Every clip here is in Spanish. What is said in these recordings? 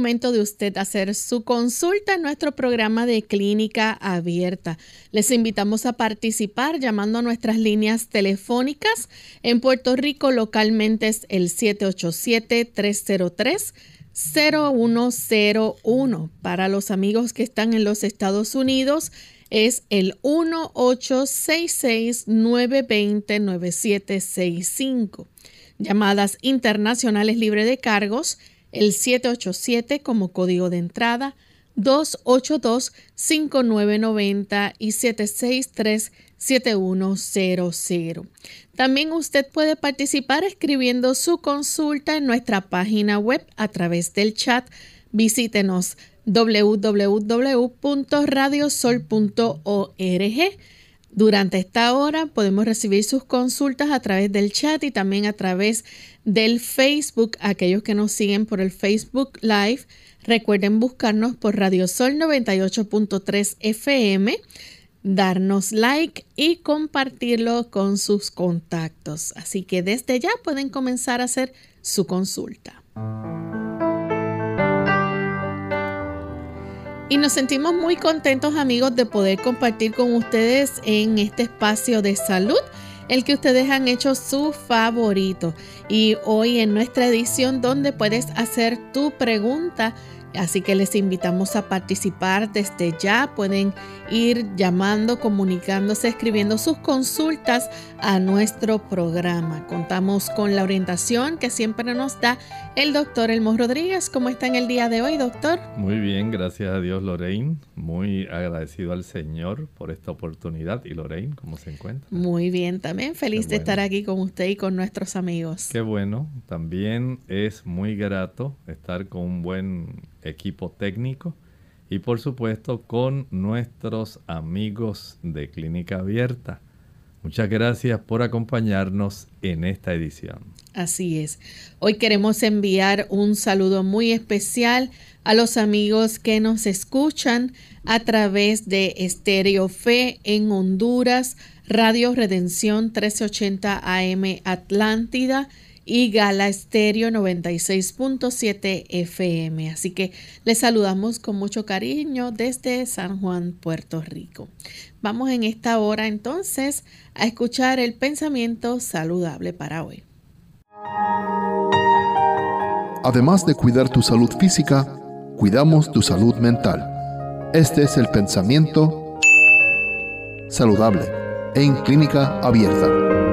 Momento de usted hacer su consulta en nuestro programa de clínica abierta. Les invitamos a participar llamando a nuestras líneas telefónicas. En Puerto Rico localmente es el 787-303-0101. Para los amigos que están en los Estados Unidos es el 1866-920-9765. Llamadas internacionales libre de cargos el 787 como código de entrada, 282-5990 y 763-7100. También usted puede participar escribiendo su consulta en nuestra página web a través del chat. Visítenos www.radiosol.org. Durante esta hora podemos recibir sus consultas a través del chat y también a través del Facebook. Aquellos que nos siguen por el Facebook Live, recuerden buscarnos por Radio Sol 98.3 FM, darnos like y compartirlo con sus contactos. Así que desde ya pueden comenzar a hacer su consulta. Y nos sentimos muy contentos amigos de poder compartir con ustedes en este espacio de salud el que ustedes han hecho su favorito. Y hoy en nuestra edición donde puedes hacer tu pregunta Así que les invitamos a participar desde ya. Pueden ir llamando, comunicándose, escribiendo sus consultas a nuestro programa. Contamos con la orientación que siempre nos da el doctor Elmo Rodríguez. ¿Cómo está en el día de hoy, doctor? Muy bien, gracias a Dios, Lorraine. Muy agradecido al Señor por esta oportunidad. ¿Y Lorraine, cómo se encuentra? Muy bien, también feliz de estar aquí con usted y con nuestros amigos. Qué bueno. También es muy grato estar con un buen equipo técnico y por supuesto con nuestros amigos de Clínica Abierta. Muchas gracias por acompañarnos en esta edición. Así es. Hoy queremos enviar un saludo muy especial a los amigos que nos escuchan a través de Estéreo Fe en Honduras, Radio Redención 1380 AM Atlántida y Gala Estéreo 96.7 FM. Así que les saludamos con mucho cariño desde San Juan, Puerto Rico. Vamos en esta hora entonces a escuchar el pensamiento saludable para hoy. Además de cuidar tu salud física, cuidamos tu salud mental. Este es el pensamiento saludable en clínica abierta.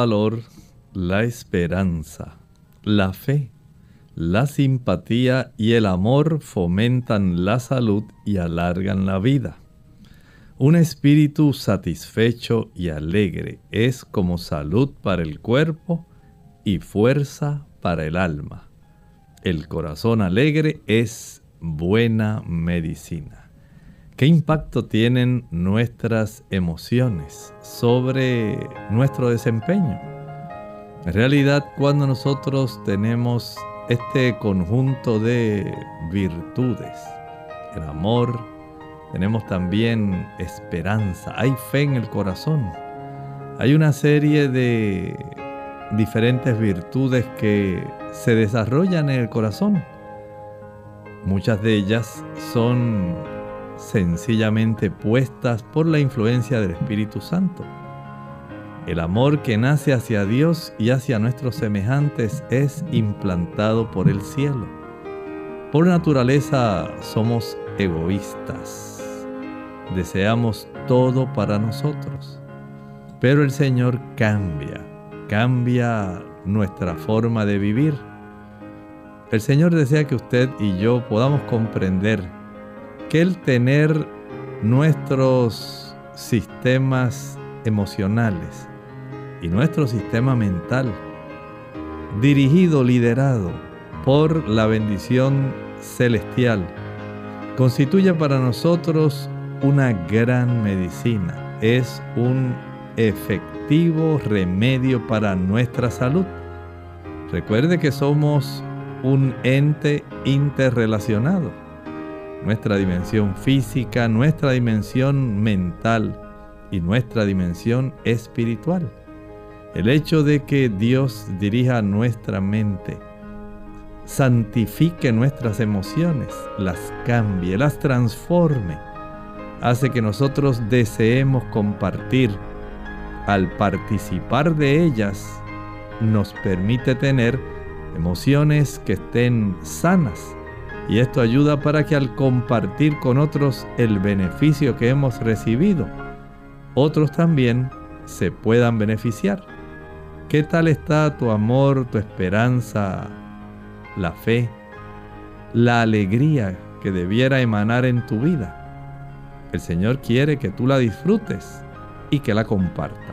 Valor, la esperanza, la fe, la simpatía y el amor fomentan la salud y alargan la vida. Un espíritu satisfecho y alegre es como salud para el cuerpo y fuerza para el alma. El corazón alegre es buena medicina. ¿Qué impacto tienen nuestras emociones sobre nuestro desempeño? En realidad, cuando nosotros tenemos este conjunto de virtudes, el amor, tenemos también esperanza, hay fe en el corazón, hay una serie de diferentes virtudes que se desarrollan en el corazón. Muchas de ellas son sencillamente puestas por la influencia del Espíritu Santo. El amor que nace hacia Dios y hacia nuestros semejantes es implantado por el cielo. Por naturaleza somos egoístas. Deseamos todo para nosotros. Pero el Señor cambia, cambia nuestra forma de vivir. El Señor desea que usted y yo podamos comprender que el tener nuestros sistemas emocionales y nuestro sistema mental dirigido, liderado por la bendición celestial, constituye para nosotros una gran medicina. Es un efectivo remedio para nuestra salud. Recuerde que somos un ente interrelacionado. Nuestra dimensión física, nuestra dimensión mental y nuestra dimensión espiritual. El hecho de que Dios dirija nuestra mente, santifique nuestras emociones, las cambie, las transforme, hace que nosotros deseemos compartir. Al participar de ellas, nos permite tener emociones que estén sanas. Y esto ayuda para que al compartir con otros el beneficio que hemos recibido, otros también se puedan beneficiar. ¿Qué tal está tu amor, tu esperanza, la fe, la alegría que debiera emanar en tu vida? El Señor quiere que tú la disfrutes y que la compartas.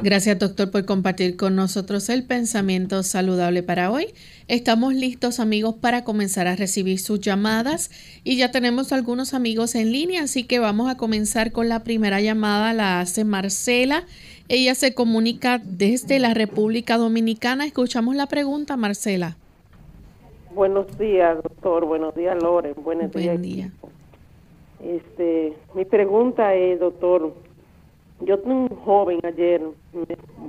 Gracias doctor por compartir con nosotros el pensamiento saludable para hoy. Estamos listos amigos para comenzar a recibir sus llamadas y ya tenemos algunos amigos en línea, así que vamos a comenzar con la primera llamada, la hace Marcela. Ella se comunica desde la República Dominicana. Escuchamos la pregunta, Marcela. Buenos días, doctor. Buenos días, Loren. Buenos Buen día. Este, mi pregunta es, doctor, yo tengo un joven ayer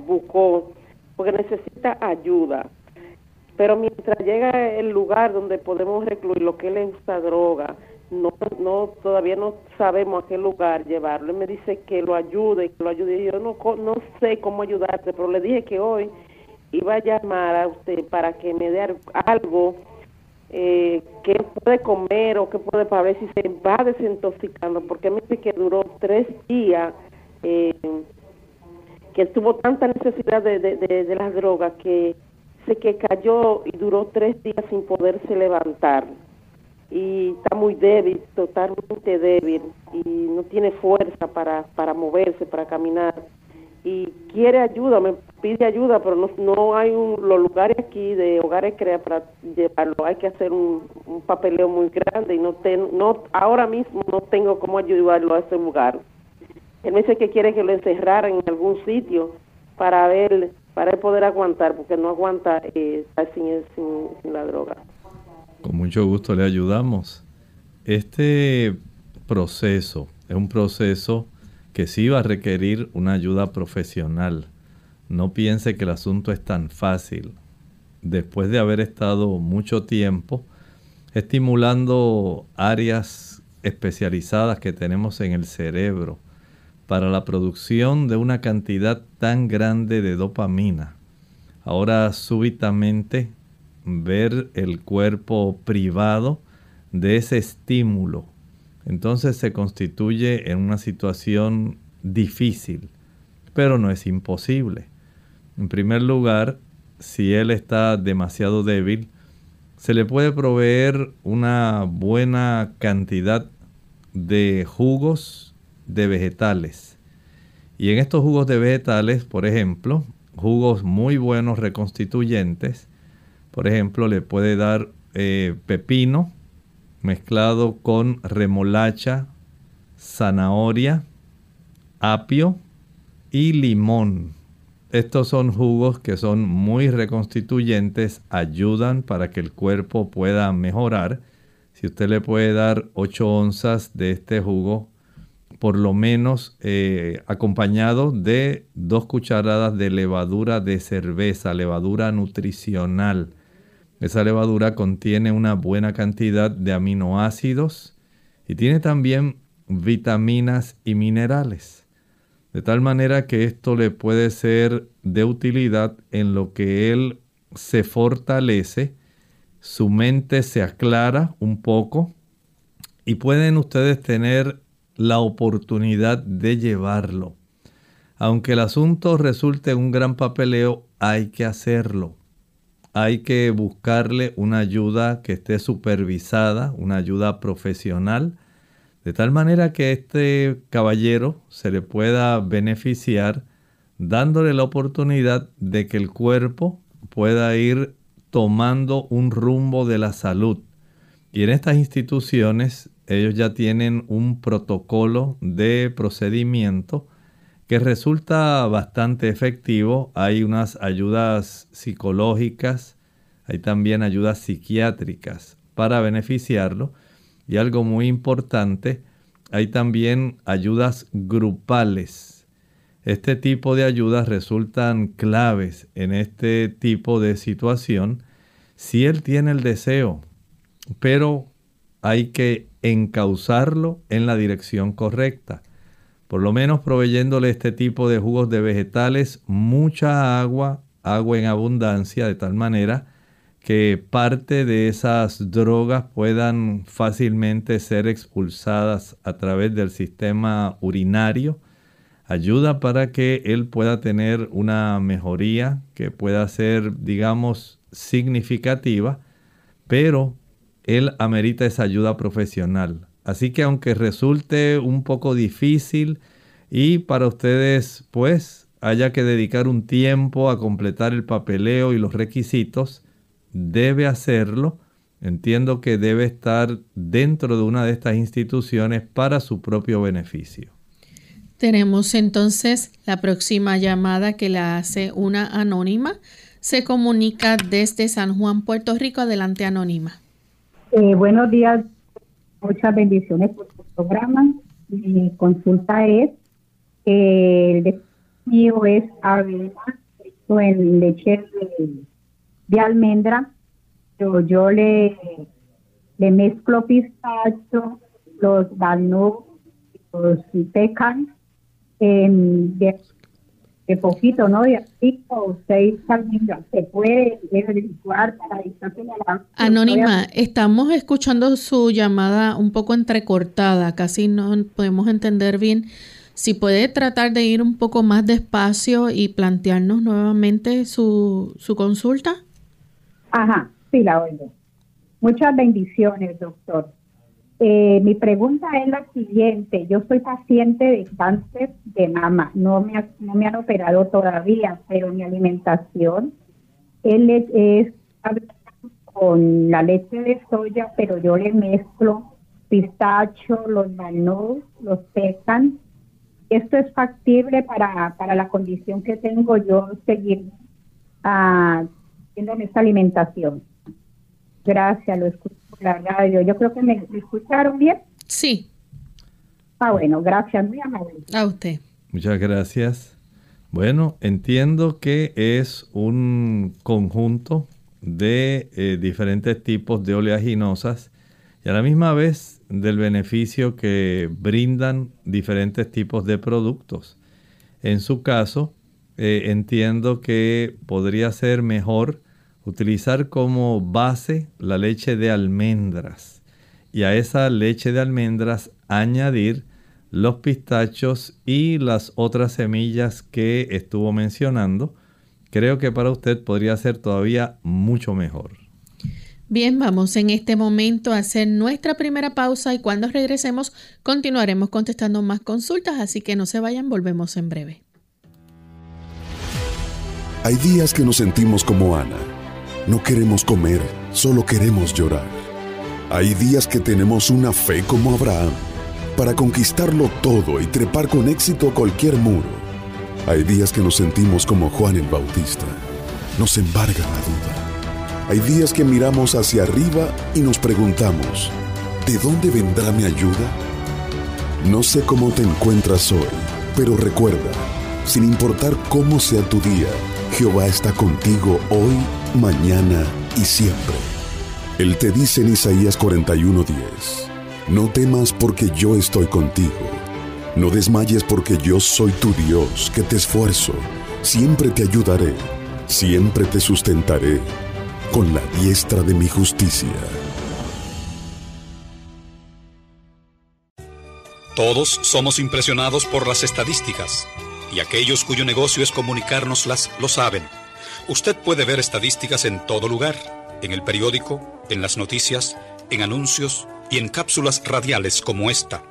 buscó porque necesita ayuda, pero mientras llega el lugar donde podemos recluir lo que él usa droga, no, no, todavía no sabemos a qué lugar llevarlo. Él me dice que lo ayude, que lo ayude. Yo no, no sé cómo ayudarte, pero le dije que hoy iba a llamar a usted para que me dé algo eh, qué puede comer o qué puede para ver si se va desintoxicando, porque me dice que duró tres días, eh, que tuvo tanta necesidad de, de, de, las drogas que se que cayó y duró tres días sin poderse levantar. Y está muy débil, totalmente débil y no tiene fuerza para, para moverse, para caminar. Y quiere ayuda, me pide ayuda, pero no, no hay un, los lugares aquí de hogares crea para llevarlo, hay que hacer un, papeleo muy grande y no, ten, no ahora mismo no tengo cómo ayudarlo a ese lugar. Él me dice que quiere que lo encerraran en algún sitio para ver, para poder aguantar, porque no aguanta eh, estar sin, sin la droga. Con mucho gusto le ayudamos. Este proceso es un proceso que sí va a requerir una ayuda profesional. No piense que el asunto es tan fácil. Después de haber estado mucho tiempo estimulando áreas especializadas que tenemos en el cerebro para la producción de una cantidad tan grande de dopamina. Ahora súbitamente ver el cuerpo privado de ese estímulo entonces se constituye en una situación difícil, pero no es imposible. En primer lugar, si él está demasiado débil, se le puede proveer una buena cantidad de jugos de vegetales. Y en estos jugos de vegetales, por ejemplo, jugos muy buenos reconstituyentes, por ejemplo, le puede dar eh, pepino, mezclado con remolacha, zanahoria, apio y limón. Estos son jugos que son muy reconstituyentes, ayudan para que el cuerpo pueda mejorar. Si usted le puede dar 8 onzas de este jugo, por lo menos eh, acompañado de dos cucharadas de levadura de cerveza, levadura nutricional esa levadura contiene una buena cantidad de aminoácidos y tiene también vitaminas y minerales. De tal manera que esto le puede ser de utilidad en lo que él se fortalece, su mente se aclara un poco y pueden ustedes tener la oportunidad de llevarlo. Aunque el asunto resulte un gran papeleo, hay que hacerlo hay que buscarle una ayuda que esté supervisada, una ayuda profesional, de tal manera que este caballero se le pueda beneficiar dándole la oportunidad de que el cuerpo pueda ir tomando un rumbo de la salud. Y en estas instituciones ellos ya tienen un protocolo de procedimiento que resulta bastante efectivo. Hay unas ayudas psicológicas, hay también ayudas psiquiátricas para beneficiarlo. Y algo muy importante, hay también ayudas grupales. Este tipo de ayudas resultan claves en este tipo de situación si él tiene el deseo, pero hay que encauzarlo en la dirección correcta por lo menos proveyéndole este tipo de jugos de vegetales, mucha agua, agua en abundancia, de tal manera que parte de esas drogas puedan fácilmente ser expulsadas a través del sistema urinario. Ayuda para que él pueda tener una mejoría que pueda ser, digamos, significativa, pero él amerita esa ayuda profesional. Así que aunque resulte un poco difícil y para ustedes pues haya que dedicar un tiempo a completar el papeleo y los requisitos, debe hacerlo. Entiendo que debe estar dentro de una de estas instituciones para su propio beneficio. Tenemos entonces la próxima llamada que la hace una anónima. Se comunica desde San Juan, Puerto Rico. Adelante, anónima. Eh, buenos días, Muchas bendiciones por tu programa. Mi consulta es, el de mío es avena en leche de, almendra, pero yo le, mezclo pistacho, los walnuts, los pecan, de poquito, ¿no? De cinco seis almendras. Se puede para la Anónima, estamos escuchando su llamada un poco entrecortada, casi no podemos entender bien. Si puede tratar de ir un poco más despacio y plantearnos nuevamente su, su consulta. Ajá, sí, la oigo. Muchas bendiciones, doctor. Eh, mi pregunta es la siguiente. Yo soy paciente de cáncer de mama. No me, no me han operado todavía, pero mi alimentación él es, con la leche de soya, pero yo le mezclo pistacho, los manos, los pecan. Esto es factible para, para la condición que tengo yo seguir uh, esta alimentación. Gracias, lo escucho la radio. Yo creo que me, escucharon bien. Sí. Ah, bueno, gracias, muy amable. A usted. Muchas gracias. Bueno, entiendo que es un conjunto de eh, diferentes tipos de oleaginosas y a la misma vez del beneficio que brindan diferentes tipos de productos. En su caso, eh, entiendo que podría ser mejor utilizar como base la leche de almendras y a esa leche de almendras añadir los pistachos y las otras semillas que estuvo mencionando. Creo que para usted podría ser todavía mucho mejor. Bien, vamos en este momento a hacer nuestra primera pausa y cuando regresemos continuaremos contestando más consultas, así que no se vayan, volvemos en breve. Hay días que nos sentimos como Ana no queremos comer, solo queremos llorar. Hay días que tenemos una fe como Abraham para conquistarlo todo y trepar con éxito cualquier muro. Hay días que nos sentimos como Juan el Bautista. Nos embarga la duda. Hay días que miramos hacia arriba y nos preguntamos, ¿de dónde vendrá mi ayuda? No sé cómo te encuentras hoy, pero recuerda, sin importar cómo sea tu día, Jehová está contigo hoy mañana y siempre. Él te dice en Isaías 41:10, no temas porque yo estoy contigo, no desmayes porque yo soy tu Dios, que te esfuerzo, siempre te ayudaré, siempre te sustentaré con la diestra de mi justicia. Todos somos impresionados por las estadísticas, y aquellos cuyo negocio es comunicárnoslas lo saben. Usted puede ver estadísticas en todo lugar, en el periódico, en las noticias, en anuncios y en cápsulas radiales como esta.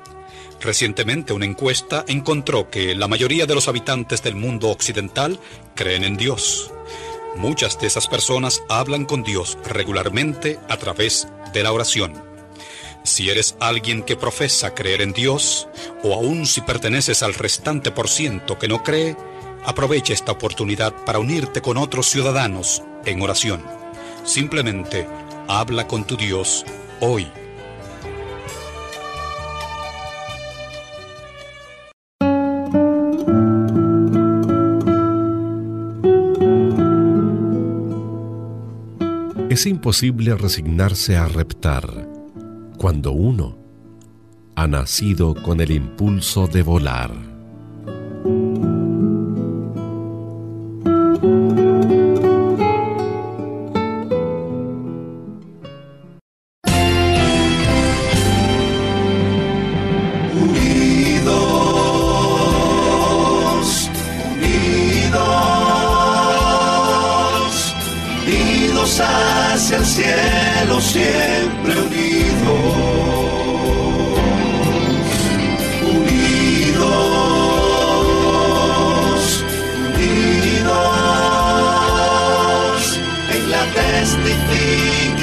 Recientemente una encuesta encontró que la mayoría de los habitantes del mundo occidental creen en Dios. Muchas de esas personas hablan con Dios regularmente a través de la oración. Si eres alguien que profesa creer en Dios, o aún si perteneces al restante por ciento que no cree, aprovecha esta oportunidad para unirte con otros ciudadanos en oración. Simplemente habla con tu Dios hoy. Es imposible resignarse a reptar cuando uno ha nacido con el impulso de volar.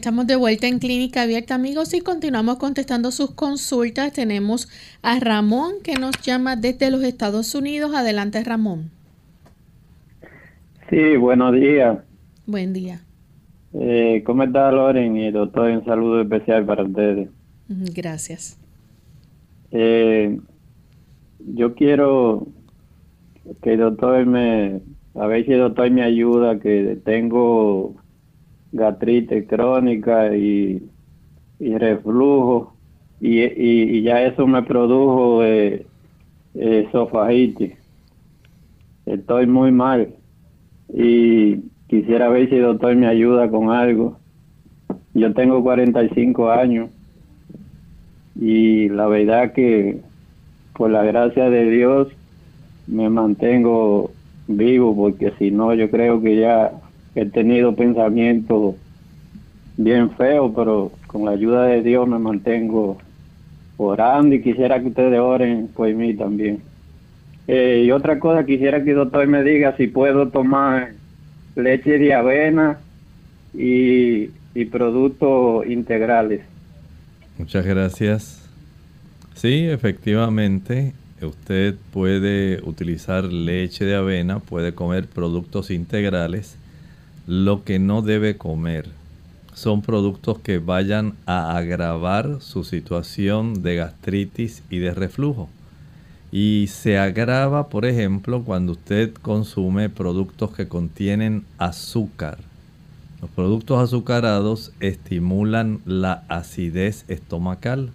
Estamos de vuelta en Clínica Abierta, amigos, y continuamos contestando sus consultas. Tenemos a Ramón que nos llama desde los Estados Unidos. Adelante, Ramón. Sí, buenos días. Buen día. Eh, ¿Cómo está, Loren? Y doctor, un saludo especial para ustedes. Gracias. Eh, yo quiero que el doctor me, a ver si el doctor me ayuda, que tengo gastritis crónica y, y reflujo y, y, ya eso me produjo eh, esofagitis. Estoy muy mal y quisiera ver si el doctor me ayuda con algo. Yo tengo 45 años y la verdad que por la gracia de Dios me mantengo vivo porque si no yo creo que ya he tenido pensamientos bien feos, pero con la ayuda de Dios me mantengo orando y quisiera que ustedes oren por mí también. Eh, y otra cosa, quisiera que el doctor me diga si puedo tomar leche de avena y, y productos integrales. Muchas gracias. Sí, efectivamente, usted puede utilizar leche de avena, puede comer productos integrales lo que no debe comer son productos que vayan a agravar su situación de gastritis y de reflujo. Y se agrava, por ejemplo, cuando usted consume productos que contienen azúcar. Los productos azucarados estimulan la acidez estomacal.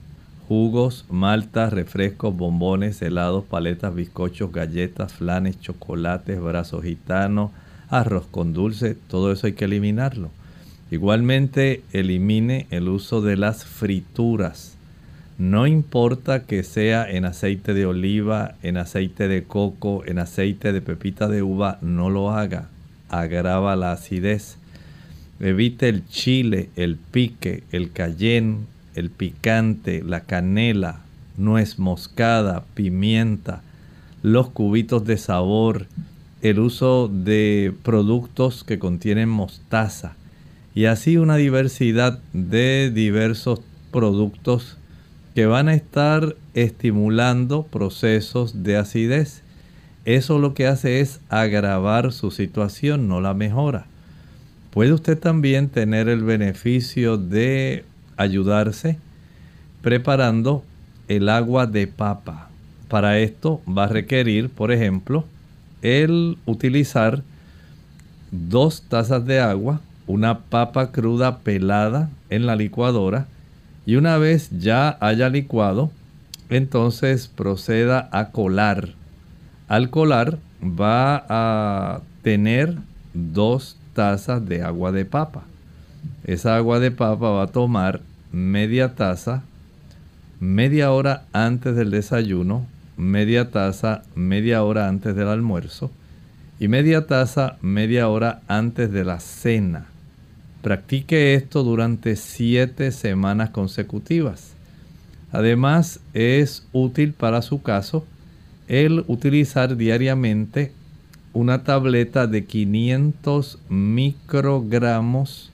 Jugos, maltas, refrescos, bombones, helados, paletas, bizcochos, galletas, flanes, chocolates, brazos gitanos, arroz con dulce, todo eso hay que eliminarlo. Igualmente elimine el uso de las frituras. No importa que sea en aceite de oliva, en aceite de coco, en aceite de pepita de uva, no lo haga. Agrava la acidez. Evite el chile, el pique, el cayenne, el picante, la canela, nuez moscada, pimienta, los cubitos de sabor, el uso de productos que contienen mostaza y así una diversidad de diversos productos que van a estar estimulando procesos de acidez. Eso lo que hace es agravar su situación, no la mejora. Puede usted también tener el beneficio de ayudarse preparando el agua de papa. Para esto va a requerir, por ejemplo, el utilizar dos tazas de agua, una papa cruda pelada en la licuadora y una vez ya haya licuado, entonces proceda a colar. Al colar va a tener dos tazas de agua de papa. Esa agua de papa va a tomar media taza media hora antes del desayuno, media taza media hora antes del almuerzo y media taza media hora antes de la cena. Practique esto durante siete semanas consecutivas. Además, es útil para su caso el utilizar diariamente una tableta de 500 microgramos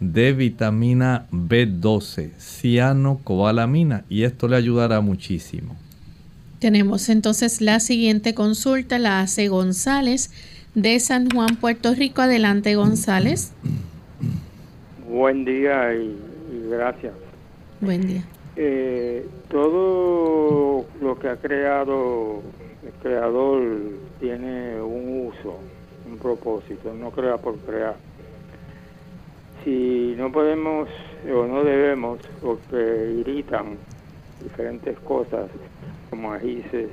de vitamina B12, cianocobalamina, y esto le ayudará muchísimo. Tenemos entonces la siguiente consulta, la hace González de San Juan, Puerto Rico. Adelante, González. Buen día y, gracias. Buen día. Eh, todo lo que ha creado el creador tiene un uso, un propósito, no crea por crear si no podemos o no debemos, porque irritan diferentes cosas como ajíces,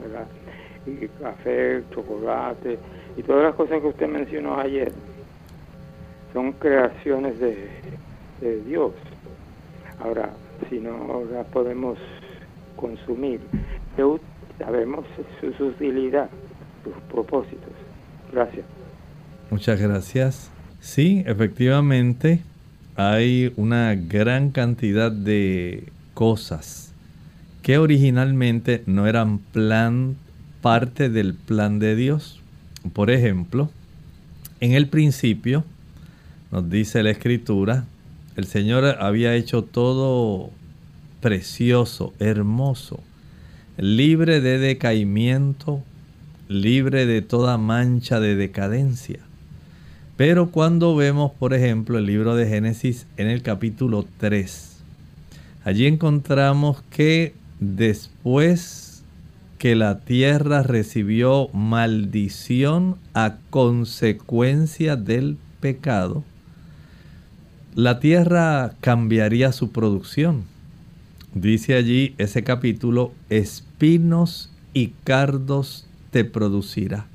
¿verdad? y café, chocolate y todas las cosas que usted mencionó ayer, son creaciones de, Dios. Ahora, si no las podemos consumir, sabemos su utilidad, sus propósitos. Gracias. Muchas gracias. Sí, efectivamente, hay una gran cantidad de cosas que originalmente no eran plan parte del plan de Dios. Por ejemplo, en el principio, nos dice la escritura, el Señor había hecho todo precioso, hermoso, libre de decaimiento, libre de toda mancha de decadencia. Pero cuando vemos, por ejemplo, el libro de Génesis en el capítulo 3, allí encontramos que después que la tierra recibió maldición a consecuencia del pecado, la tierra cambiaría su producción. Dice allí ese capítulo, espinos y cardos te producirá.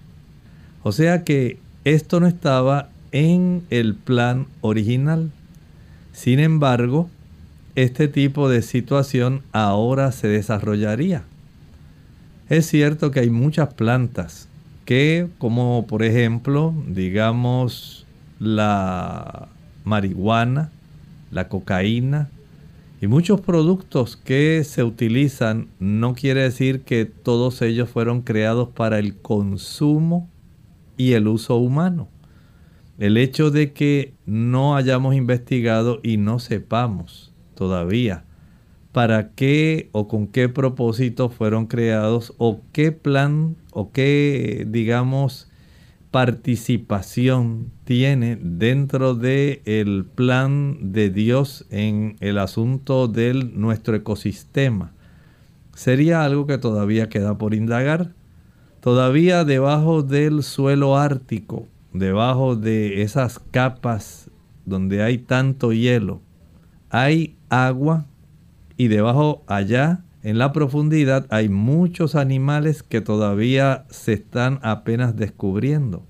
O sea que esto no estaba en el plan original. Sin embargo, este tipo de situación ahora se desarrollaría. Es cierto que hay muchas plantas que, como por ejemplo, digamos, la marihuana, la cocaína y muchos productos que se utilizan, no quiere decir que todos ellos fueron creados para el consumo y el uso humano. El hecho de que no hayamos investigado y no sepamos todavía para qué o con qué propósito fueron creados o qué plan o qué, digamos, participación tiene dentro del el plan de Dios en el asunto de nuestro ecosistema. Sería algo que todavía queda por indagar. Todavía debajo del suelo ártico, debajo de esas capas donde hay tanto hielo, hay agua y debajo allá en la profundidad hay muchos animales que todavía se están apenas descubriendo.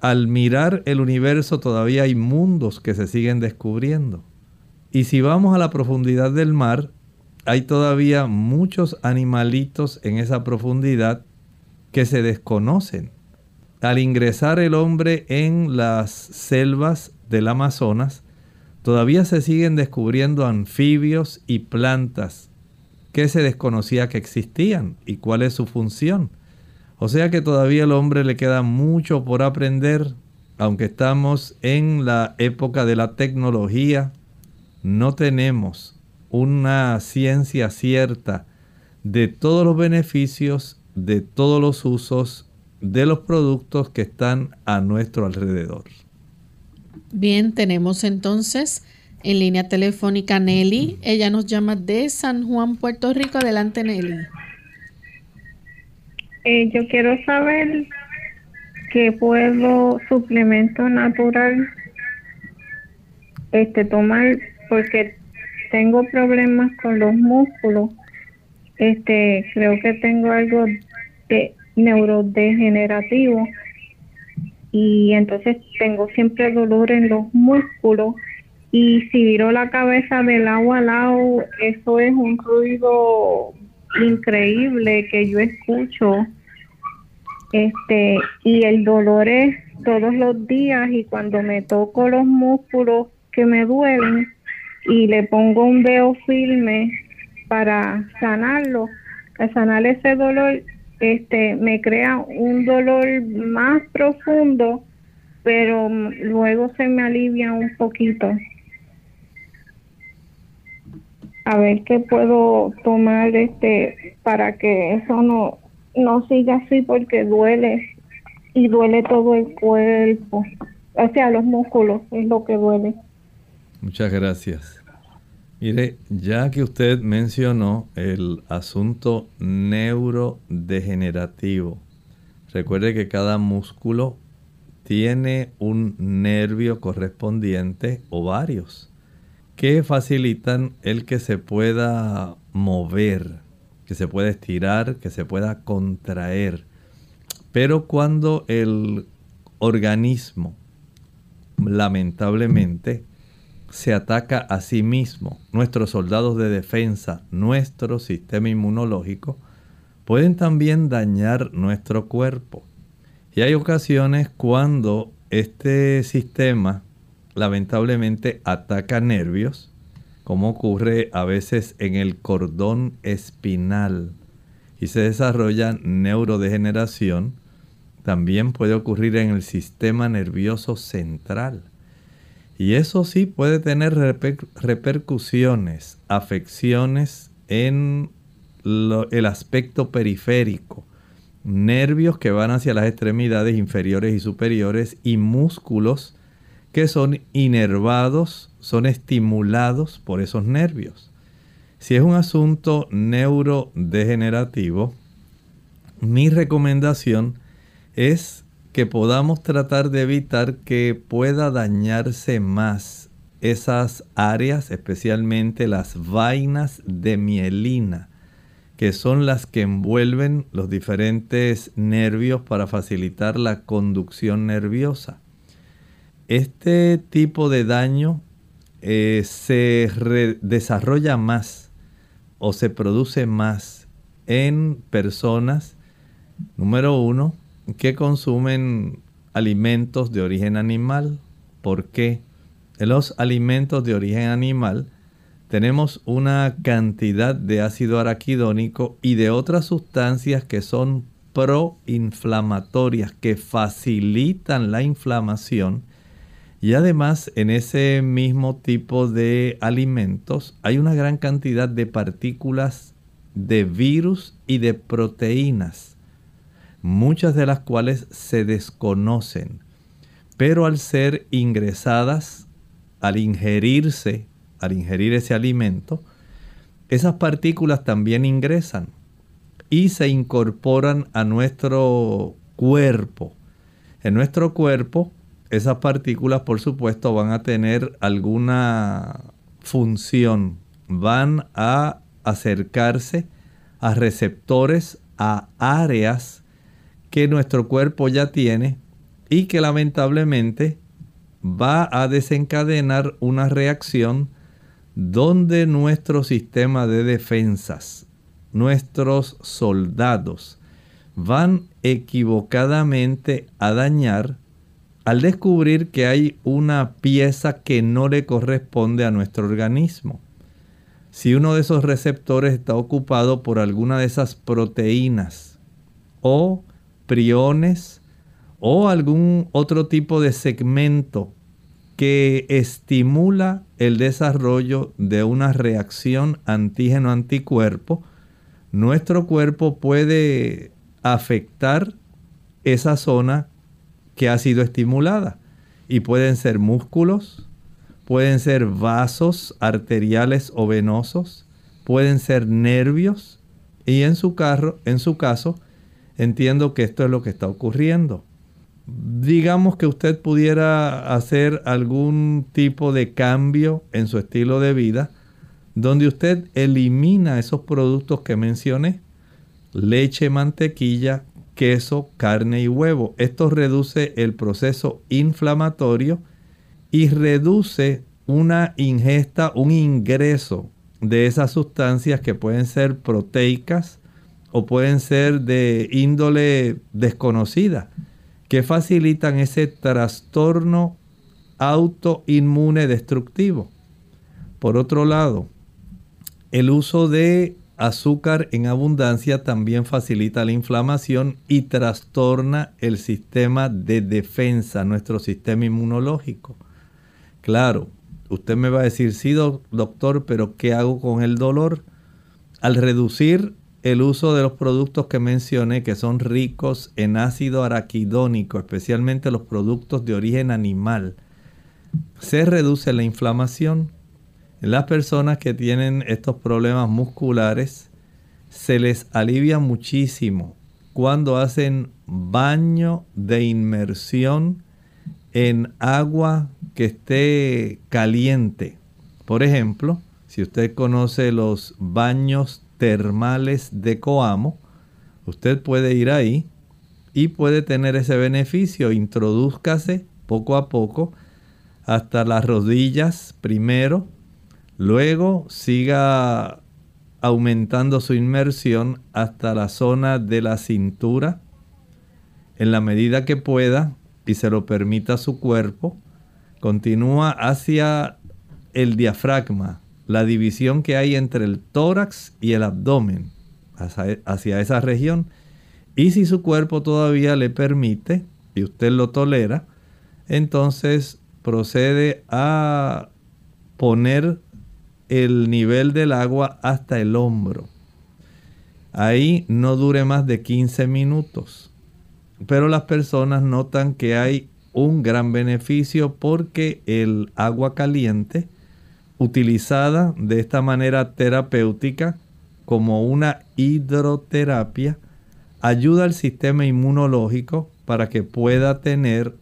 Al mirar el universo todavía hay mundos que se siguen descubriendo. Y si vamos a la profundidad del mar, hay todavía muchos animalitos en esa profundidad que se desconocen. Al ingresar el hombre en las selvas del Amazonas, todavía se siguen descubriendo anfibios y plantas que se desconocía que existían y cuál es su función. O sea que todavía al hombre le queda mucho por aprender, aunque estamos en la época de la tecnología, no tenemos una ciencia cierta de todos los beneficios de todos los usos de los productos que están a nuestro alrededor. Bien, tenemos entonces en línea telefónica Nelly. Ella nos llama de San Juan, Puerto Rico. Adelante, Nelly. Eh, yo quiero saber que puedo suplemento natural este tomar porque tengo problemas con los músculos. Este, creo que tengo algo de neurodegenerativo y entonces tengo siempre dolor en los músculos y si viro la cabeza del lado a lado, eso es un ruido increíble que yo escucho. Este, y el dolor es todos los días y cuando me toco los músculos que me duelen y le pongo un dedo firme para sanarlo, para sanar ese dolor, este me crea un dolor más profundo, pero luego se me alivia un poquito. A ver qué puedo tomar este para que eso no no siga así porque duele y duele todo el cuerpo. O sea, los músculos es lo que duele. Muchas gracias. Mire, ya que usted mencionó el asunto neurodegenerativo, recuerde que cada músculo tiene un nervio correspondiente o varios que facilitan el que se pueda mover, que se pueda estirar, que se pueda contraer. Pero cuando el organismo lamentablemente se ataca a sí mismo, nuestros soldados de defensa, nuestro sistema inmunológico, pueden también dañar nuestro cuerpo. Y hay ocasiones cuando este sistema lamentablemente ataca nervios, como ocurre a veces en el cordón espinal, y se desarrolla neurodegeneración, también puede ocurrir en el sistema nervioso central. Y eso sí puede tener repercusiones, afecciones en el aspecto periférico, nervios que van hacia las extremidades inferiores y superiores y músculos que son inervados, son estimulados por esos nervios. Si es un asunto neurodegenerativo, mi recomendación es que podamos tratar de evitar que pueda dañarse más esas áreas, especialmente las vainas de mielina, que son las que envuelven los diferentes nervios para facilitar la conducción nerviosa. Este tipo de daño eh, se desarrolla más o se produce más en personas, número uno, que consumen alimentos de origen animal. ¿Por qué? En los alimentos de origen animal tenemos una cantidad de ácido araquidónico y de otras sustancias que son proinflamatorias, que facilitan la inflamación. Y además en ese mismo tipo de alimentos hay una gran cantidad de partículas de virus y de proteínas muchas de las cuales se desconocen, pero al ser ingresadas, al ingerirse, al ingerir ese alimento, esas partículas también ingresan y se incorporan a nuestro cuerpo. En nuestro cuerpo, esas partículas, por supuesto, van a tener alguna función, van a acercarse a receptores, a áreas que nuestro cuerpo ya tiene y que lamentablemente va a desencadenar una reacción donde nuestro sistema de defensas, nuestros soldados, van equivocadamente a dañar al descubrir que hay una pieza que no le corresponde a nuestro organismo. Si uno de esos receptores está ocupado por alguna de esas proteínas o o algún otro tipo de segmento que estimula el desarrollo de una reacción antígeno-anticuerpo, nuestro cuerpo puede afectar esa zona que ha sido estimulada. Y pueden ser músculos, pueden ser vasos arteriales o venosos, pueden ser nervios y en su, carro, en su caso entiendo que esto es lo que está ocurriendo. digamos que usted pudiera hacer algún tipo de cambio en su estilo de vida, donde usted elimina esos productos que mencioné, leche, mantequilla, queso, carne y huevo. Esto reduce el proceso inflamatorio y reduce una ingesta, un ingreso de esas sustancias que pueden ser proteicas o pueden ser de índole desconocida, que facilitan ese trastorno autoinmune destructivo. Por otro lado, el uso de azúcar en abundancia también facilita la inflamación y trastorna el sistema de defensa, nuestro sistema inmunológico. Claro, usted me va a decir, sí, doctor, pero ¿qué hago con el dolor? Al reducir el uso de los productos que mencioné, que son ricos en ácido araquidónico, especialmente los productos de origen animal, se reduce la inflamación. Las personas que tienen estos problemas musculares, se les alivia muchísimo cuando hacen baño de inmersión en agua que esté caliente. Por ejemplo, si usted conoce los baños termales de Coamo, usted puede ir ahí y puede tener ese beneficio. Introdúzcase poco a poco hasta las rodillas primero, luego siga aumentando su inmersión hasta la zona de la cintura en la medida que pueda y se lo permita su cuerpo, continúa hacia el diafragma, la división que hay entre el tórax y el abdomen, hacia, esa región. Y si su cuerpo todavía le permite y usted lo tolera, entonces procede a poner el nivel del agua hasta el hombro. Ahí no dure más de 15 minutos pero las personas notan que hay un gran beneficio porque el agua caliente, utilizada de esta manera terapéutica como una hidroterapia, ayuda al sistema inmunológico para que pueda tener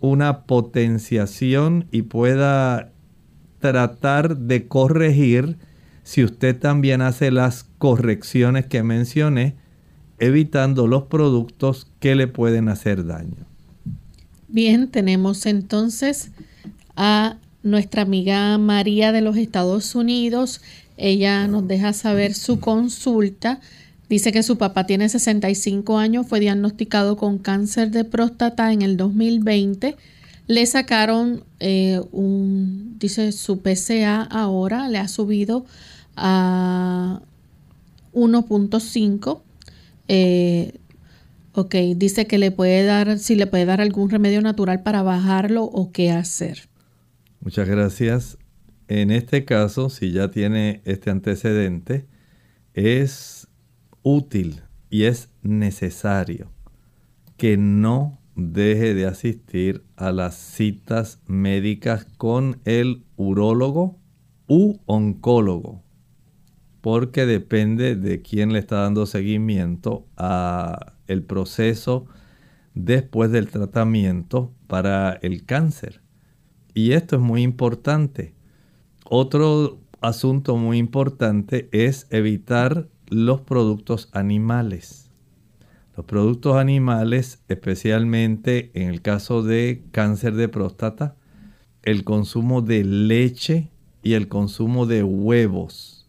una potenciación y pueda tratar de corregir si usted también hace las correcciones que mencioné evitando los productos que le pueden hacer daño. Bien, tenemos entonces a nuestra amiga María de los Estados Unidos. Ella nos deja saber su consulta. Dice que su papá tiene 65 años, fue diagnosticado con cáncer de próstata en el 2020. Le sacaron eh, un, dice su PCA ahora, le ha subido a 1.5 eh, ok, dice que le puede dar, si le puede dar algún remedio natural para bajarlo o qué hacer. Muchas gracias. En este caso, si ya tiene este antecedente, es útil y es necesario que no deje de asistir a las citas médicas con el urólogo u oncólogo porque depende de quién le está dando seguimiento a el proceso después del tratamiento para el cáncer. Y esto es muy importante. Otro asunto muy importante es evitar los productos animales. Los productos animales, especialmente en el caso de cáncer de próstata, el consumo de leche y el consumo de huevos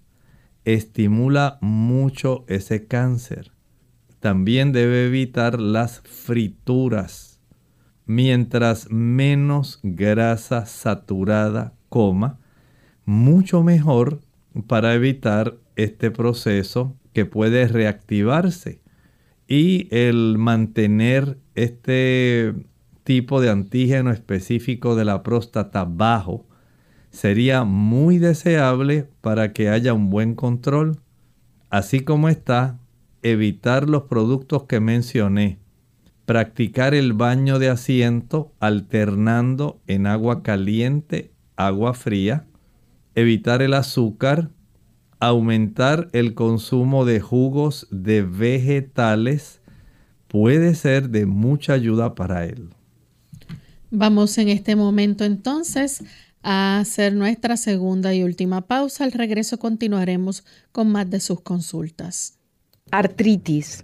estimula mucho ese cáncer. También debe evitar las frituras. Mientras menos grasa saturada coma, mucho mejor para evitar este proceso que puede reactivarse. Y el mantener este tipo de antígeno específico de la próstata bajo sería muy deseable para que haya un buen control, así como está evitar los productos que mencioné, practicar el baño de asiento alternando en agua caliente, agua fría, evitar el azúcar, aumentar el consumo de jugos de vegetales, puede ser de mucha ayuda para él. Vamos en este momento entonces a hacer nuestra segunda y última pausa. Al regreso continuaremos con más de sus consultas. Artritis.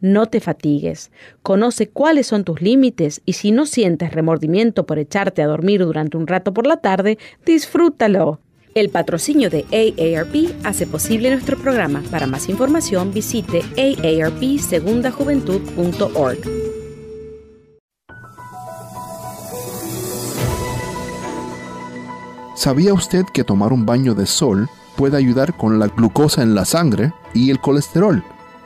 No te fatigues. Conoce cuáles son tus límites y si no sientes remordimiento por echarte a dormir durante un rato por la tarde, disfrútalo. El patrocinio de AARP hace posible nuestro programa. Para más información visite aarpsegundajuventud.org. ¿Sabía usted que tomar un baño de sol puede ayudar con la glucosa en la sangre y el colesterol?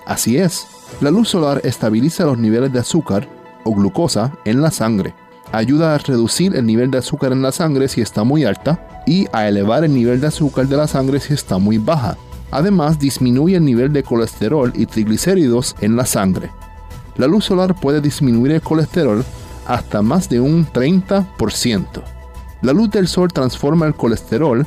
Así es. La luz solar estabiliza los niveles de azúcar o glucosa en la sangre, ayuda a reducir el nivel de azúcar en la sangre si está muy alta y a elevar el nivel de azúcar de la sangre si está muy baja. Además, disminuye el nivel de colesterol y triglicéridos en la sangre. La luz solar puede disminuir el colesterol hasta más de un 30%. La luz del sol transforma el colesterol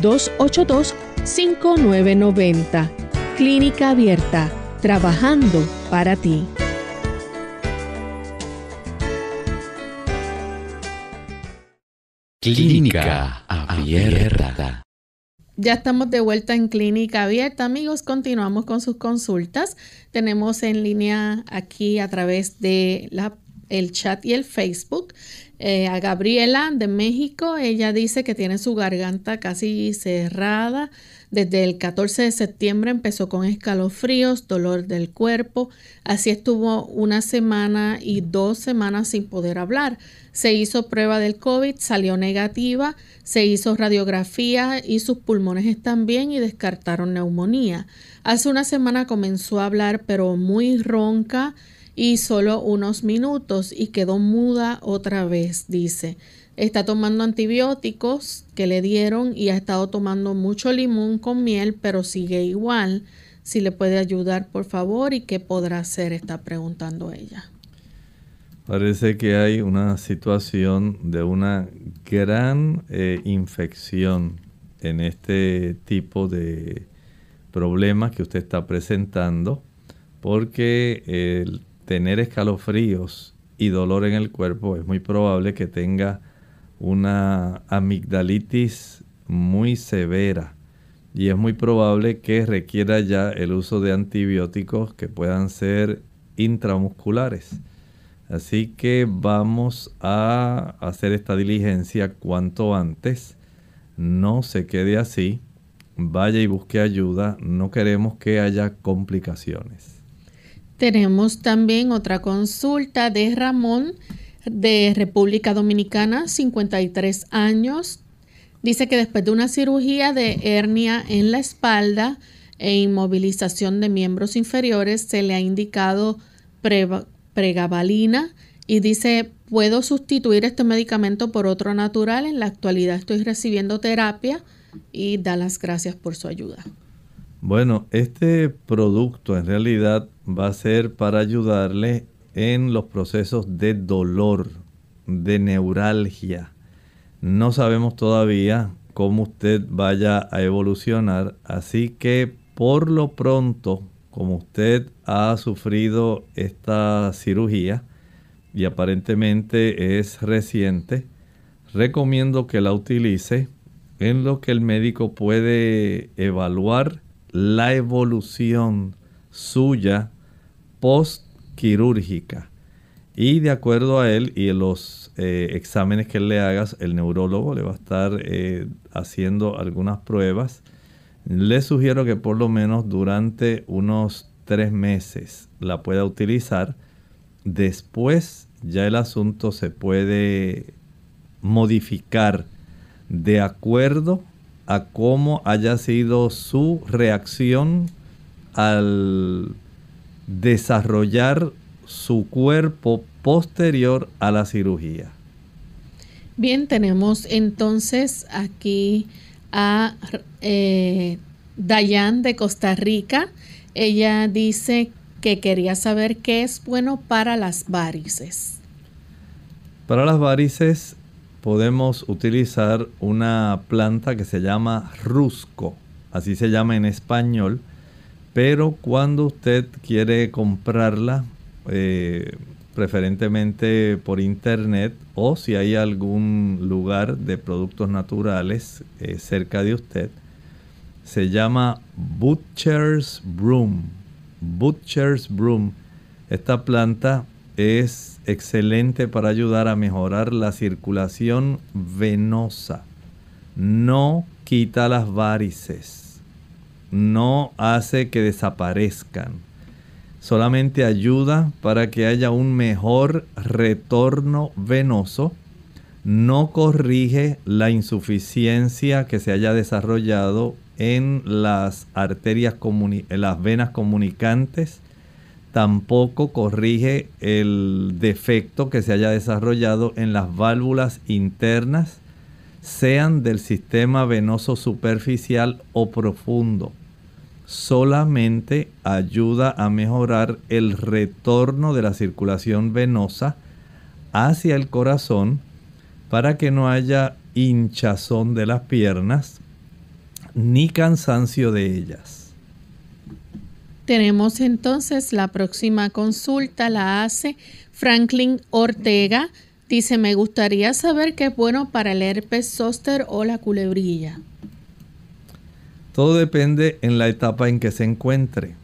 282-5990. Clínica Abierta, trabajando para ti. Clínica Abierta. Ya estamos de vuelta en Clínica Abierta, amigos. Continuamos con sus consultas. Tenemos en línea aquí a través de la, el chat y el Facebook eh, a Gabriela de México. Ella dice que tiene su garganta casi cerrada. Desde el 14 de septiembre empezó con escalofríos, dolor del cuerpo. Así estuvo una semana y dos semanas sin poder hablar. Se hizo prueba del COVID, salió negativa. Se hizo radiografía y sus pulmones están bien y descartaron neumonía. Hace una semana comenzó a hablar pero muy ronca y solo unos minutos y quedó muda otra vez, dice. Está tomando antibióticos que le dieron y ha estado tomando mucho limón con miel, pero sigue igual. Si le puede ayudar, por favor, y qué podrá hacer, está preguntando ella. Parece que hay una situación de una gran eh, infección en este tipo de problemas que usted está presentando, porque el tener escalofríos y dolor en el cuerpo, es muy probable que tenga una amigdalitis muy severa y es muy probable que requiera ya el uso de antibióticos que puedan ser intramusculares. Así que vamos a hacer esta diligencia cuanto antes. No se quede así. Vaya y busque ayuda. No queremos que haya complicaciones. Tenemos también otra consulta de Ramón de República Dominicana, 53 años. Dice que después de una cirugía de hernia en la espalda e inmovilización de miembros inferiores se le ha indicado pregabalina y dice, ¿puedo sustituir este medicamento por otro natural? En la actualidad estoy recibiendo terapia y da las gracias por su ayuda. Bueno, este producto en realidad va a ser para ayudarle en los procesos de dolor, de neuralgia. No sabemos todavía cómo usted vaya a evolucionar, así que por lo pronto, como usted ha sufrido esta cirugía y aparentemente es reciente, recomiendo que la utilice en lo que el médico puede evaluar la evolución suya post quirúrgica. Y de acuerdo a él y los eh, exámenes que le hagas, el neurólogo le va a estar eh, haciendo algunas pruebas. Le sugiero que por lo menos durante unos tres meses la pueda utilizar. Después ya el asunto se puede modificar de acuerdo a cómo haya sido su reacción al desarrollar su cuerpo posterior a la cirugía. Bien, tenemos entonces aquí a eh, Dayan de Costa Rica. Ella dice que quería saber qué es bueno para las varices. Para las varices podemos utilizar una planta que se llama rusco, así se llama en español, pero cuando usted quiere comprarla, eh, preferentemente por internet o si hay algún lugar de productos naturales eh, cerca de usted, se llama Butcher's Broom. Butcher's Broom. Esta planta es excelente para ayudar a mejorar la circulación venosa. No quita las varices. No hace que desaparezcan. Solamente ayuda para que haya un mejor retorno venoso. No corrige la insuficiencia que se haya desarrollado en las arterias, en las venas comunicantes tampoco corrige el defecto que se haya desarrollado en las válvulas internas, sean del sistema venoso superficial o profundo. Solamente ayuda a mejorar el retorno de la circulación venosa hacia el corazón para que no haya hinchazón de las piernas ni cansancio de ellas. Tenemos entonces la próxima consulta, la hace Franklin Ortega. Dice, me gustaría saber qué es bueno para el herpes zóster o la culebrilla. Todo depende en la etapa en que se encuentre.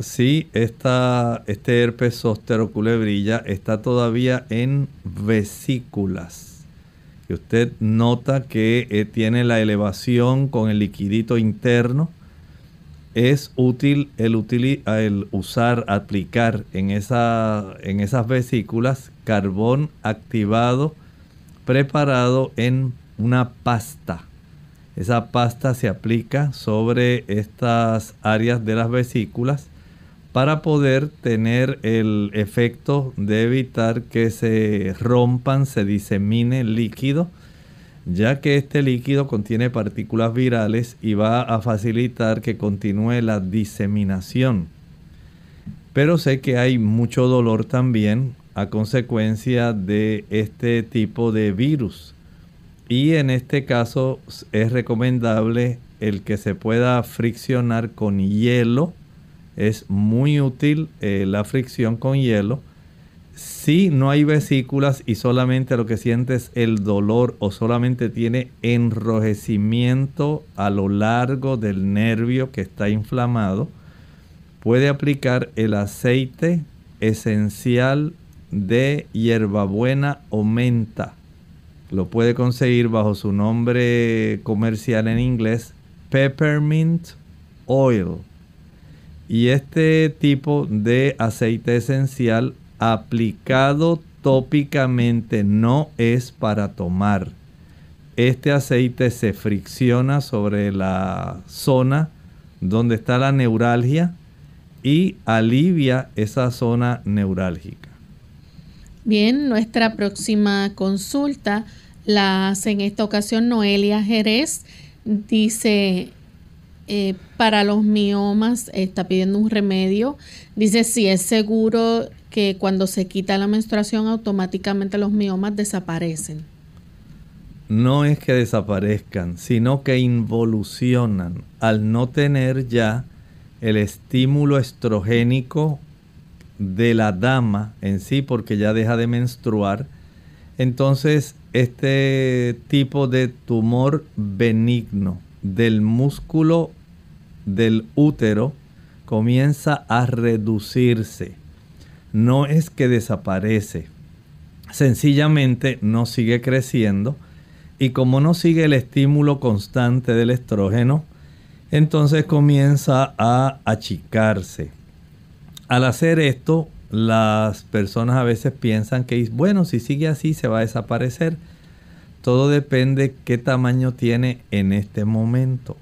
Si esta, este herpes zóster o culebrilla está todavía en vesículas, y usted nota que eh, tiene la elevación con el liquidito interno, es útil el, usar, aplicar en esas vesículas carbón activado preparado en una pasta. Esa pasta se aplica sobre estas áreas de las vesículas para poder tener el efecto de evitar que se rompan, se disemine el líquido ya que este líquido contiene partículas virales y va a facilitar que continúe la diseminación. Pero sé que hay mucho dolor también a consecuencia de este tipo de virus. Y en este caso es recomendable el que se pueda friccionar con hielo. Es muy útil eh, la fricción con hielo si no hay vesículas y solamente lo que sientes el dolor o solamente tiene enrojecimiento a lo largo del nervio que está inflamado, puede aplicar el aceite esencial de hierbabuena o menta. Lo puede conseguir bajo su nombre comercial en inglés, peppermint oil. Y este tipo de aceite esencial aplicado tópicamente no es para tomar. Este aceite se fricciona sobre la zona donde está la neuralgia y alivia esa zona neurálgica. Bien, nuestra próxima consulta la hace en esta ocasión Noelia Jerez. Dice, eh, para los miomas está pidiendo un remedio. Dice si es seguro que cuando se quita la menstruación automáticamente los miomas desaparecen. No es que desaparezcan, sino que involucionan al no tener ya el estímulo estrogénico de la dama en sí, porque ya deja de menstruar. Entonces, este tipo de tumor benigno del músculo del útero comienza a reducirse. No es que desaparece, sencillamente no sigue creciendo y como no sigue el estímulo constante del estrógeno, entonces comienza a achicarse. Al hacer esto, las personas a veces piensan que, bueno, si sigue así se va a desaparecer. Todo depende qué tamaño tiene en este momento.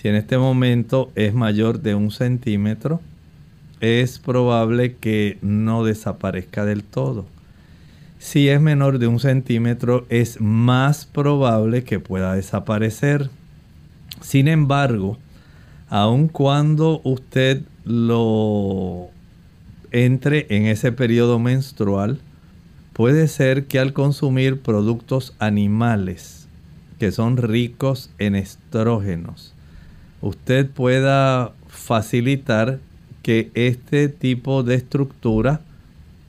Si en este momento es mayor de un centímetro, es probable que no desaparezca del todo. Si es menor de un centímetro, es más probable que pueda desaparecer. Sin embargo, aun cuando usted lo entre en ese periodo menstrual, puede ser que al consumir productos animales que son ricos en estrógenos, usted pueda facilitar que este tipo de estructura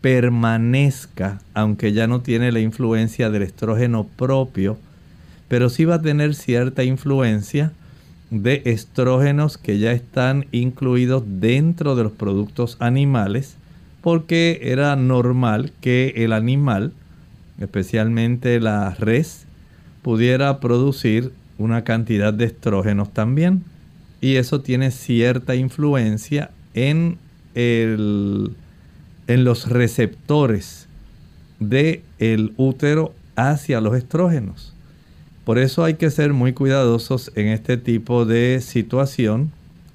permanezca, aunque ya no tiene la influencia del estrógeno propio, pero sí va a tener cierta influencia de estrógenos que ya están incluidos dentro de los productos animales, porque era normal que el animal, especialmente la res, pudiera producir una cantidad de estrógenos también y eso tiene cierta influencia en, el, en los receptores del el útero hacia los estrógenos. Por eso hay que ser muy cuidadosos en este tipo de situación.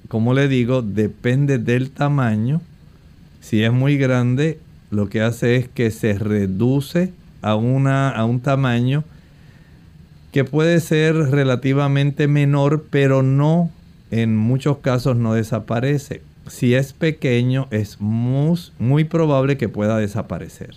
Como le digo, depende del tamaño. Si es muy grande, lo que hace es que se reduce a, una, a un tamaño que puede ser relativamente menor, pero no en muchos casos no desaparece. Si es pequeño, es muy, muy probable que pueda desaparecer.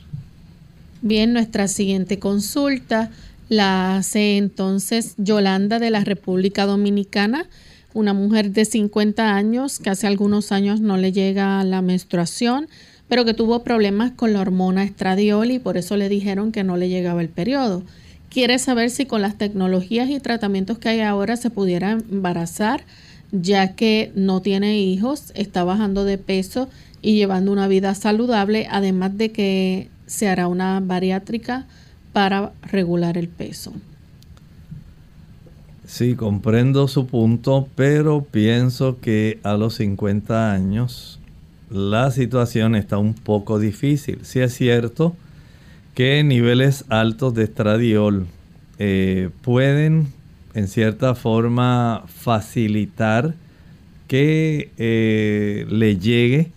Bien, nuestra siguiente consulta la hace entonces Yolanda de la República Dominicana, una mujer de 50 años que hace algunos años no le llega la menstruación, pero que tuvo problemas con la hormona estradiol y por eso le dijeron que no le llegaba el periodo. Quiere saber si con las tecnologías y tratamientos que hay ahora se pudiera embarazar ya que no tiene hijos, está bajando de peso y llevando una vida saludable, además de que se hará una bariátrica para regular el peso. Sí, comprendo su punto, pero pienso que a los 50 años la situación está un poco difícil. Sí es cierto que niveles altos de estradiol eh, pueden en cierta forma facilitar que eh, le llegue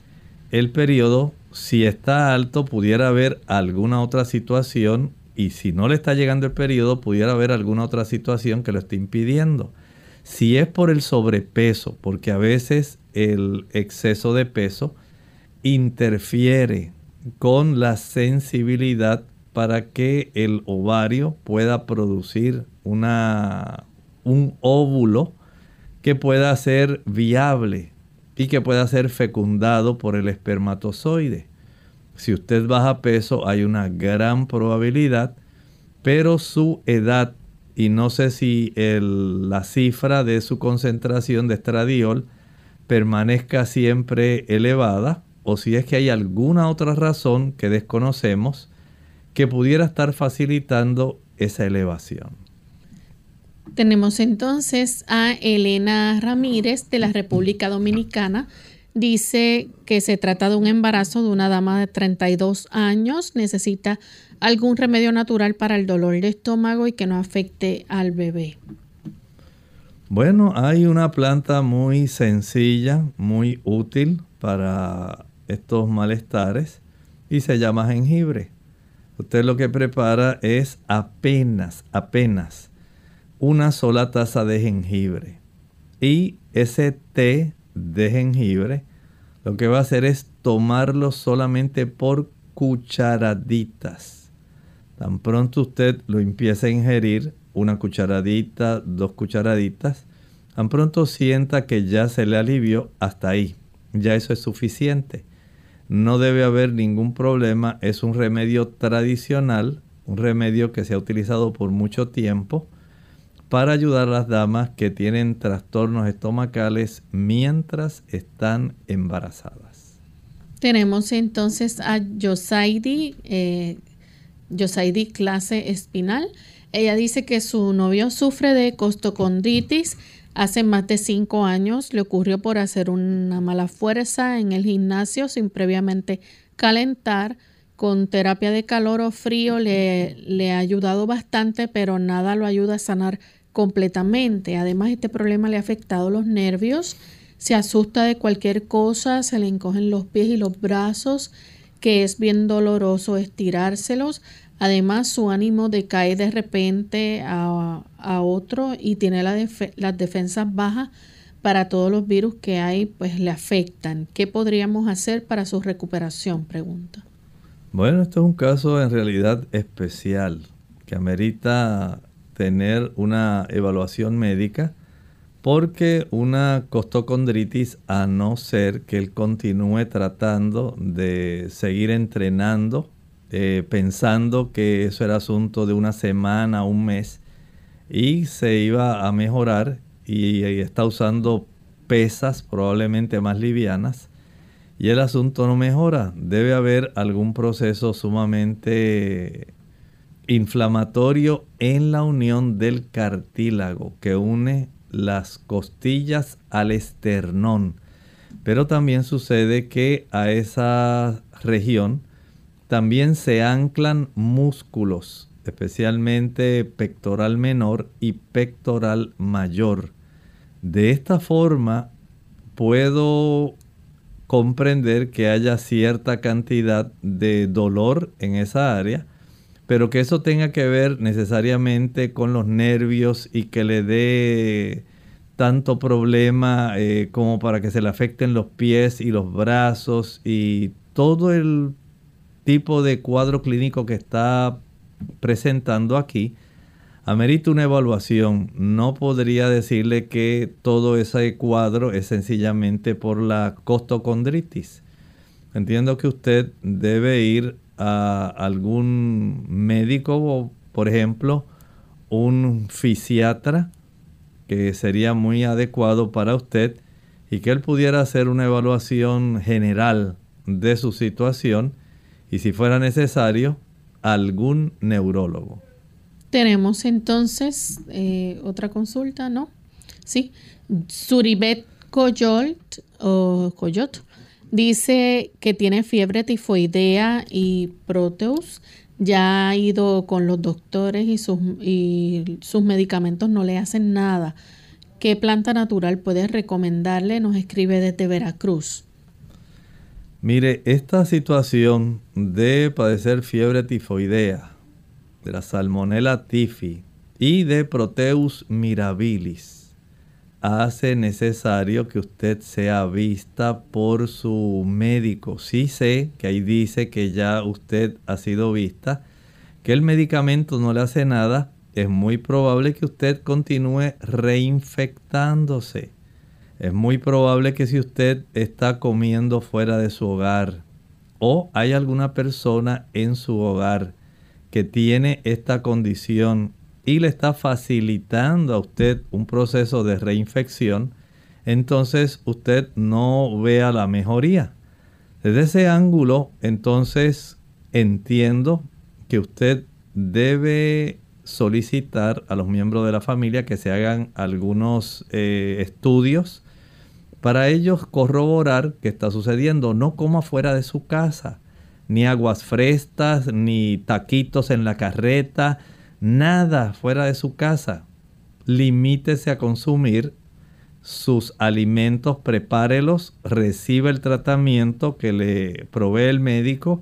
el periodo. Si está alto, pudiera haber alguna otra situación y si no le está llegando el periodo, pudiera haber alguna otra situación que lo esté impidiendo. Si es por el sobrepeso, porque a veces el exceso de peso interfiere con la sensibilidad para que el ovario pueda producir una, un óvulo que pueda ser viable y que pueda ser fecundado por el espermatozoide. Si usted baja peso hay una gran probabilidad, pero su edad y no sé si la cifra de su concentración de estradiol permanezca siempre elevada o si es que hay alguna otra razón que desconocemos que pudiera estar facilitando esa elevación. Tenemos entonces a Elena Ramírez de la República Dominicana. Dice que se trata de un embarazo de una dama de 32 años, necesita algún remedio natural para el dolor de estómago y que no afecte al bebé. Bueno, hay una planta muy sencilla, muy útil para estos malestares y se llama jengibre. Usted lo que prepara es apenas, apenas una sola taza de jengibre. Y ese té de jengibre lo que va a hacer es tomarlo solamente por cucharaditas. Tan pronto usted lo empiece a ingerir, una cucharadita, dos cucharaditas, tan pronto sienta que ya se le alivió, hasta ahí. Ya eso es suficiente. No debe haber ningún problema. Es un remedio tradicional, un remedio que se ha utilizado por mucho tiempo para ayudar a las damas que tienen trastornos estomacales mientras están embarazadas. Tenemos entonces a Yosaidi, eh, Yosaidi clase espinal. Ella dice que su novio sufre de costocondritis. Hace más de cinco años le ocurrió por hacer una mala fuerza en el gimnasio sin previamente calentar. Con terapia de calor o frío le, le ha ayudado bastante, pero nada lo ayuda a sanar completamente. Además, este problema le ha afectado los nervios, se asusta de cualquier cosa, se le encogen los pies y los brazos, que es bien doloroso estirárselos. Además, su ánimo decae de repente a, otro y tiene las defensas bajas para todos los virus que hay, pues le afectan. ¿Qué podríamos hacer para su recuperación? Pregunta. Bueno, esto es un caso en realidad especial que amerita tener una evaluación médica porque una costocondritis, a no ser que él continúe tratando de seguir entrenando, eh, pensando que eso era asunto de una semana, un mes, y se iba a mejorar y, y está usando pesas probablemente más livianas, y el asunto no mejora. Debe haber algún proceso sumamente inflamatorio en la unión del cartílago que une las costillas al esternón. Pero también sucede que a esa región también se anclan músculos, especialmente pectoral menor y pectoral mayor. De esta forma puedo comprender que haya cierta cantidad de dolor en esa área, pero que eso tenga que ver necesariamente con los nervios y que le dé tanto problema eh, como para que se le afecten los pies y los brazos y todo el tipo de cuadro clínico que está presentando aquí, amerita una evaluación. No podría decirle que todo ese cuadro es sencillamente por la costocondritis. Entiendo que usted debe ir a algún médico, por ejemplo, un fisiatra, que sería muy adecuado para usted y que él pudiera hacer una evaluación general de su situación y si fuera necesario, algún neurólogo. Tenemos entonces eh, otra consulta, ¿no? Sí, Suribet Coyolt o Coyot Dice que tiene fiebre tifoidea y proteus. Ya ha ido con los doctores y sus, y sus medicamentos no le hacen nada. ¿Qué planta natural puede recomendarle? Nos escribe desde Veracruz. Mire, esta situación de padecer fiebre tifoidea, de la salmonella tifi y de Proteus mirabilis hace necesario que usted sea vista por su médico. Sí sé que ahí dice que ya usted ha sido vista, que el medicamento no le hace nada, es muy probable que usted continúe reinfectándose. Es muy probable que si usted está comiendo fuera de su hogar o hay alguna persona en su hogar que tiene esta condición y le está facilitando a usted un proceso de reinfección, entonces usted no vea la mejoría. Es Desde ese ángulo, entonces entiendo que usted debe solicitar a los miembros de la familia que se hagan algunos eh, estudios para ellos corroborar qué está sucediendo. No coma fuera de su casa, ni aguas frescas, ni taquitos en la carreta, nada fuera de su casa. Limítese a consumir sus alimentos, prepárelos, recibe el tratamiento que le provee el médico,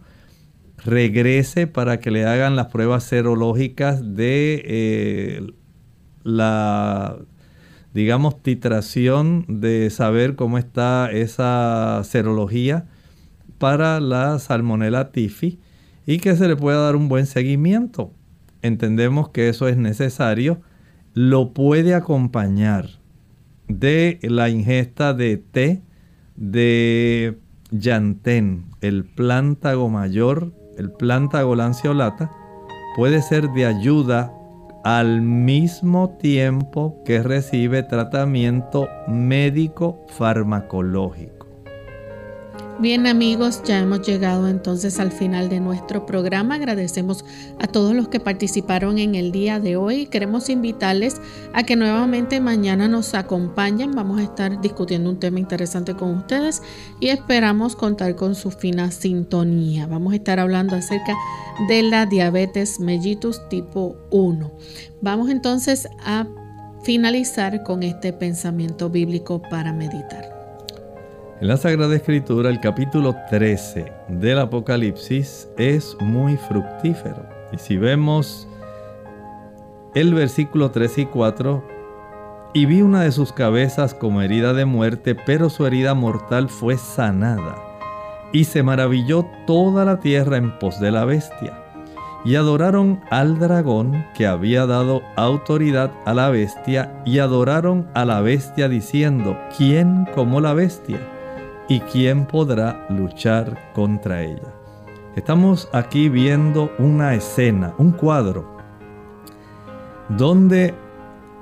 regrese para que le hagan las pruebas serológicas de eh, la, digamos, titración de saber cómo está esa serología para la salmonella tifi y que se le pueda dar un buen seguimiento. Entendemos que eso es necesario. Lo puede acompañar de la ingesta de té de llantén, el plántago mayor, el plántago lanceolata, puede ser de ayuda al mismo tiempo que recibe tratamiento médico farmacológico. Bien amigos, ya hemos llegado entonces al final de nuestro programa. Agradecemos a todos los que participaron en el día de hoy. Queremos invitarles a que nuevamente mañana nos acompañen. Vamos a estar discutiendo un tema interesante con ustedes y esperamos contar con su fina sintonía. Vamos a estar hablando acerca de la diabetes mellitus tipo 1. Vamos entonces a finalizar con este pensamiento bíblico para meditar. En la Sagrada Escritura, el capítulo 13 del Apocalipsis es muy fructífero. Y si vemos el versículo 3 y 4, y vi una de sus cabezas como herida de muerte, pero su herida mortal fue sanada. Y se maravilló toda la tierra en pos de la bestia. Y adoraron al dragón que había dado autoridad a la bestia, y adoraron a la bestia diciendo, ¿quién como la bestia? ¿Y quién podrá luchar contra ella? Estamos aquí viendo una escena, un cuadro, donde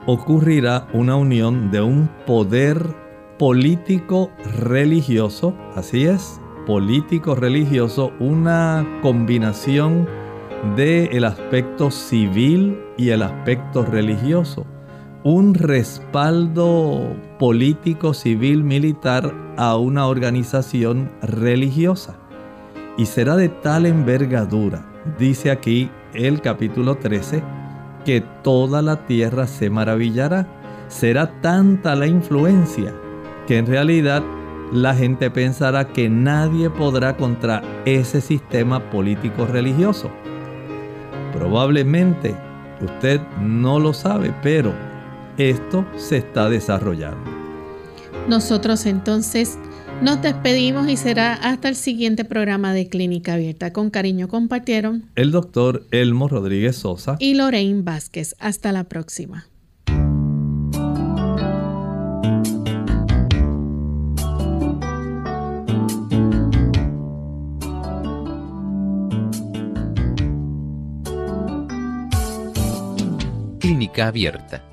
ocurrirá una unión de un poder político religioso, así es, político religioso, una combinación del el aspecto civil y el aspecto religioso un respaldo político, civil, militar a una organización religiosa. Y será de tal envergadura, dice aquí el capítulo 13, que toda la tierra se maravillará. Será tanta la influencia que en realidad la gente pensará que nadie podrá contra ese sistema político religioso. Probablemente usted no lo sabe, pero esto se está desarrollando. Nosotros entonces nos despedimos y será hasta el siguiente programa de Clínica Abierta. Con cariño compartieron el doctor Elmo Rodríguez Sosa y Lorraine Vázquez. Hasta la próxima. Clínica Abierta